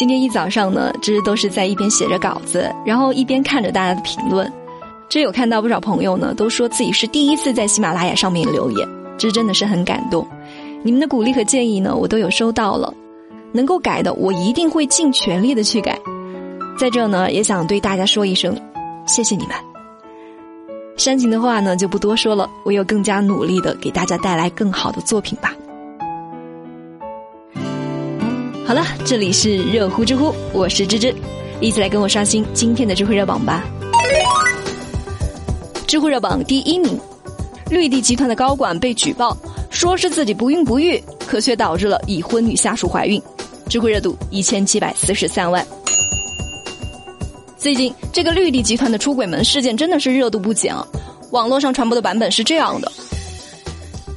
今天一早上呢，这都是在一边写着稿子，然后一边看着大家的评论。这有看到不少朋友呢，都说自己是第一次在喜马拉雅上面留言，这真的是很感动。你们的鼓励和建议呢，我都有收到了，能够改的，我一定会尽全力的去改。在这呢，也想对大家说一声，谢谢你们。煽情的话呢，就不多说了，唯有更加努力的给大家带来更好的作品吧。好了，这里是热乎知乎，我是芝芝，一起来跟我刷新今天的知乎热榜吧。知乎热榜第一名，绿地集团的高管被举报，说是自己不孕不育，可却导致了已婚女下属怀孕。知乎热度一千七百四十三万。最近这个绿地集团的出轨门事件真的是热度不减啊！网络上传播的版本是这样的：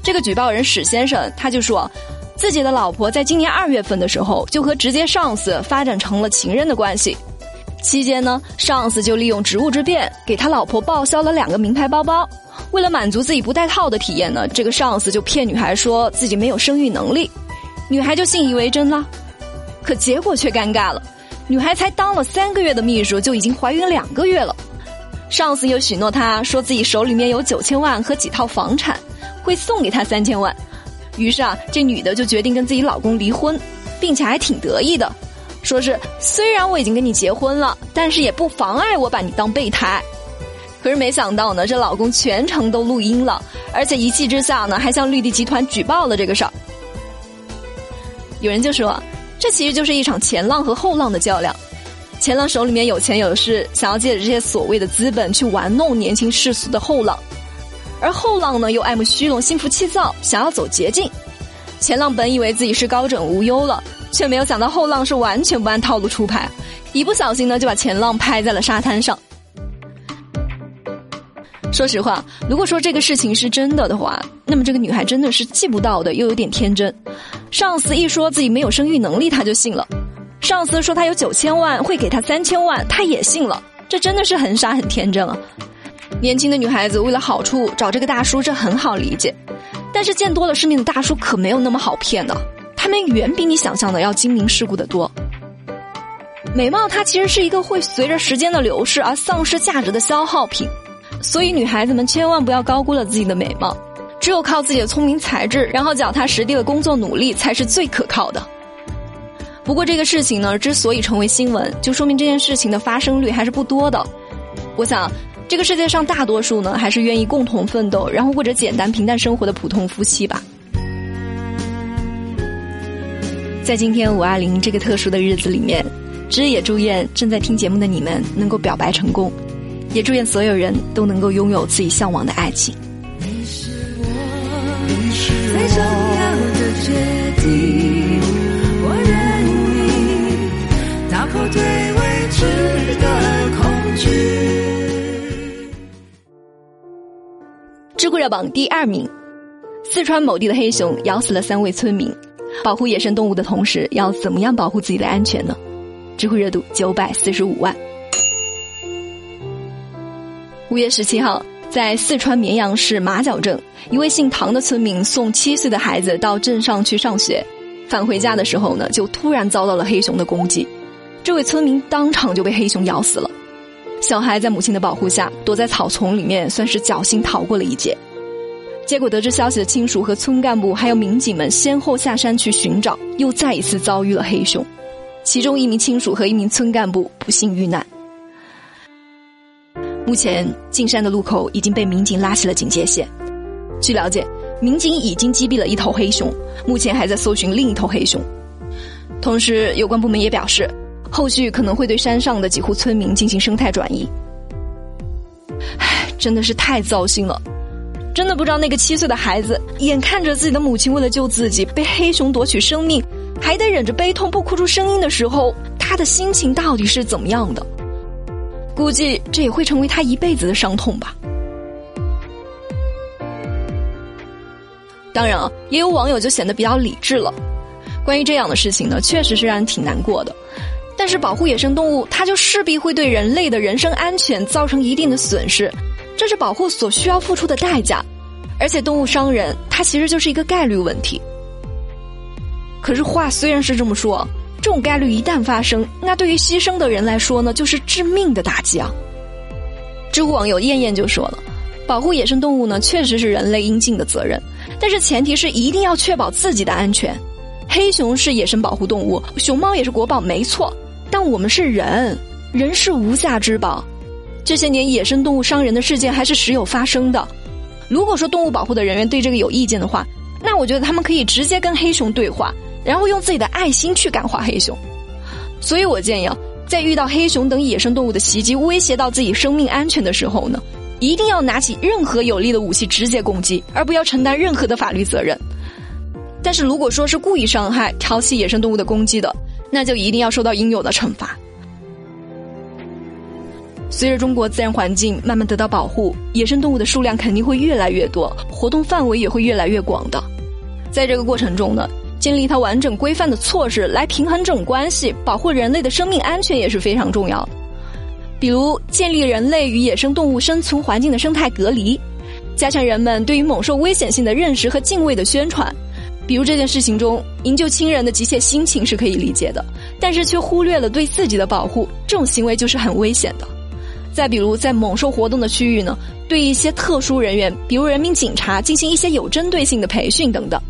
这个举报人史先生他就说。自己的老婆在今年二月份的时候，就和直接上司发展成了情人的关系。期间呢，上司就利用职务之便，给他老婆报销了两个名牌包包。为了满足自己不带套的体验呢，这个上司就骗女孩说自己没有生育能力，女孩就信以为真了。可结果却尴尬了，女孩才当了三个月的秘书，就已经怀孕两个月了。上司又许诺她说自己手里面有九千万和几套房产，会送给她三千万。于是啊，这女的就决定跟自己老公离婚，并且还挺得意的，说是虽然我已经跟你结婚了，但是也不妨碍我把你当备胎。可是没想到呢，这老公全程都录音了，而且一气之下呢，还向绿地集团举报了这个事儿。有人就说，这其实就是一场前浪和后浪的较量，前浪手里面有钱有势，想要借着这些所谓的资本去玩弄年轻世俗的后浪。而后浪呢，又爱慕虚荣、心浮气躁，想要走捷径。前浪本以为自己是高枕无忧了，却没有想到后浪是完全不按套路出牌，一不小心呢，就把前浪拍在了沙滩上。说实话，如果说这个事情是真的的话，那么这个女孩真的是记不到的，又有点天真。上司一说自己没有生育能力，她就信了；上司说他有九千万，会给他三千万，她也信了。这真的是很傻很天真啊！年轻的女孩子为了好处找这个大叔，这很好理解。但是见多了世面的大叔可没有那么好骗的，他们远比你想象的要精明世故的多。美貌它其实是一个会随着时间的流逝而丧失价值的消耗品，所以女孩子们千万不要高估了自己的美貌。只有靠自己的聪明才智，然后脚踏实地的工作努力，才是最可靠的。不过这个事情呢，之所以成为新闻，就说明这件事情的发生率还是不多的。我想。这个世界上大多数呢，还是愿意共同奋斗，然后过着简单平淡生活的普通夫妻吧。在今天五二零这个特殊的日子里面，芝也祝愿正在听节目的你们能够表白成功，也祝愿所有人都能够拥有自己向往的爱情。你是我最重要的决定，我愿意打破对热榜第二名，四川某地的黑熊咬死了三位村民。保护野生动物的同时，要怎么样保护自己的安全呢？知乎热度九百四十五万。五月十七号，在四川绵阳市马角镇，一位姓唐的村民送七岁的孩子到镇上去上学，返回家的时候呢，就突然遭到了黑熊的攻击。这位村民当场就被黑熊咬死了。小孩在母亲的保护下躲在草丛里面，算是侥幸逃过了一劫。结果得知消息的亲属和村干部还有民警们先后下山去寻找，又再一次遭遇了黑熊。其中一名亲属和一名村干部不幸遇难。目前进山的路口已经被民警拉起了警戒线。据了解，民警已经击毙了一头黑熊，目前还在搜寻另一头黑熊。同时，有关部门也表示。后续可能会对山上的几户村民进行生态转移，唉，真的是太糟心了，真的不知道那个七岁的孩子眼看着自己的母亲为了救自己被黑熊夺取生命，还得忍着悲痛不哭出声音的时候，他的心情到底是怎么样的？估计这也会成为他一辈子的伤痛吧。当然啊，也有网友就显得比较理智了。关于这样的事情呢，确实是让人挺难过的。但是保护野生动物，它就势必会对人类的人身安全造成一定的损失，这是保护所需要付出的代价。而且动物伤人，它其实就是一个概率问题。可是话虽然是这么说，这种概率一旦发生，那对于牺牲的人来说呢，就是致命的打击啊。知乎网友燕燕就说了：“保护野生动物呢，确实是人类应尽的责任，但是前提是一定要确保自己的安全。黑熊是野生保护动物，熊猫也是国宝，没错。但我们是人，人是无价之宝。这些年野生动物伤人的事件还是时有发生的。如果说动物保护的人员对这个有意见的话，那我觉得他们可以直接跟黑熊对话。”然后用自己的爱心去感化黑熊，所以我建议啊，在遇到黑熊等野生动物的袭击，威胁到自己生命安全的时候呢，一定要拿起任何有力的武器直接攻击，而不要承担任何的法律责任。但是如果说是故意伤害、挑起野生动物的攻击的，那就一定要受到应有的惩罚。随着中国自然环境慢慢得到保护，野生动物的数量肯定会越来越多，活动范围也会越来越广的。在这个过程中呢。建立一套完整规范的措施来平衡这种关系，保护人类的生命安全也是非常重要的。比如，建立人类与野生动物生存环境的生态隔离，加强人们对于猛兽危险性的认识和敬畏的宣传。比如这件事情中，营救亲人的急切心情是可以理解的，但是却忽略了对自己的保护，这种行为就是很危险的。再比如，在猛兽活动的区域呢，对一些特殊人员，比如人民警察，进行一些有针对性的培训等等。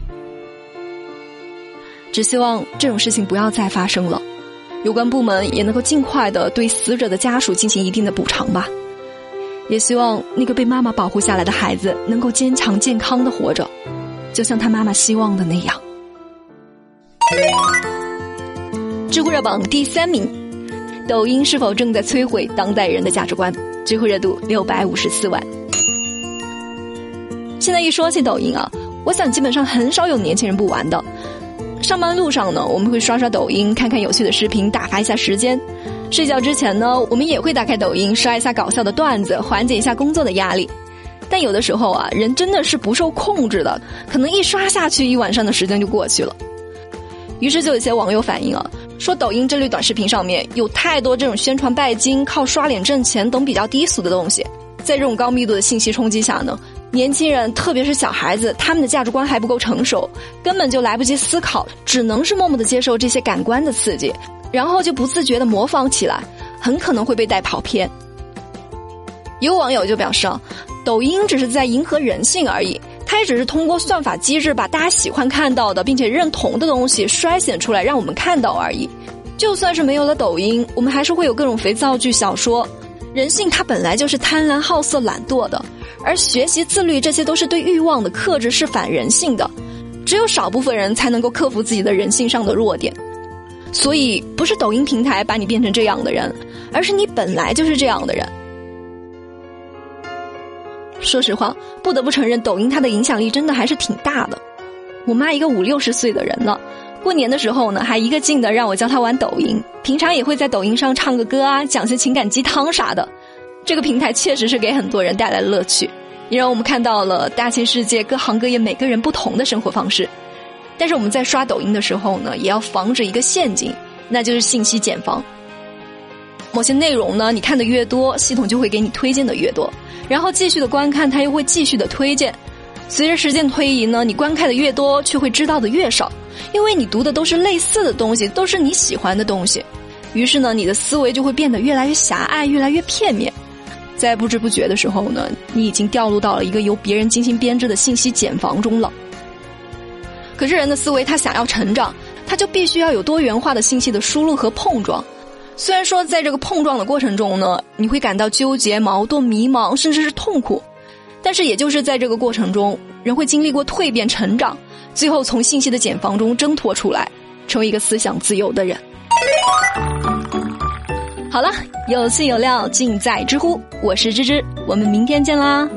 只希望这种事情不要再发生了，有关部门也能够尽快的对死者的家属进行一定的补偿吧。也希望那个被妈妈保护下来的孩子能够坚强健康的活着，就像他妈妈希望的那样。知乎热榜第三名，抖音是否正在摧毁当代人的价值观？知乎热度六百五十四万。现在一说起抖音啊，我想基本上很少有年轻人不玩的。上班路上呢，我们会刷刷抖音，看看有趣的视频，打发一下时间。睡觉之前呢，我们也会打开抖音，刷一下搞笑的段子，缓解一下工作的压力。但有的时候啊，人真的是不受控制的，可能一刷下去，一晚上的时间就过去了。于是就有些网友反映啊，说抖音这类短视频上面有太多这种宣传拜金、靠刷脸挣钱等比较低俗的东西，在这种高密度的信息冲击下呢。年轻人，特别是小孩子，他们的价值观还不够成熟，根本就来不及思考，只能是默默的接受这些感官的刺激，然后就不自觉的模仿起来，很可能会被带跑偏。有网友就表示啊，抖音只是在迎合人性而已，它也只是通过算法机制把大家喜欢看到的并且认同的东西筛选出来让我们看到而已。就算是没有了抖音，我们还是会有各种肥皂剧、小说。人性它本来就是贪婪、好色、懒惰的。而学习自律，这些都是对欲望的克制，是反人性的。只有少部分人才能够克服自己的人性上的弱点。所以，不是抖音平台把你变成这样的人，而是你本来就是这样的人。说实话，不得不承认，抖音它的影响力真的还是挺大的。我妈一个五六十岁的人了，过年的时候呢，还一个劲的让我教她玩抖音，平常也会在抖音上唱个歌啊，讲些情感鸡汤啥的。这个平台确实是给很多人带来乐趣，也让我们看到了大千世界各行各业每个人不同的生活方式。但是我们在刷抖音的时候呢，也要防止一个陷阱，那就是信息茧房。某些内容呢，你看的越多，系统就会给你推荐的越多，然后继续的观看，它又会继续的推荐。随着时间推移呢，你观看的越多，却会知道的越少，因为你读的都是类似的东西，都是你喜欢的东西，于是呢，你的思维就会变得越来越狭隘，越来越片面。在不知不觉的时候呢，你已经掉入到了一个由别人精心编织的信息茧房中了。可是人的思维，他想要成长，他就必须要有多元化的信息的输入和碰撞。虽然说在这个碰撞的过程中呢，你会感到纠结、矛盾、迷茫，甚至是痛苦，但是也就是在这个过程中，人会经历过蜕变、成长，最后从信息的茧房中挣脱出来，成为一个思想自由的人。好了，有趣有料尽在知乎，我是芝芝，我们明天见啦。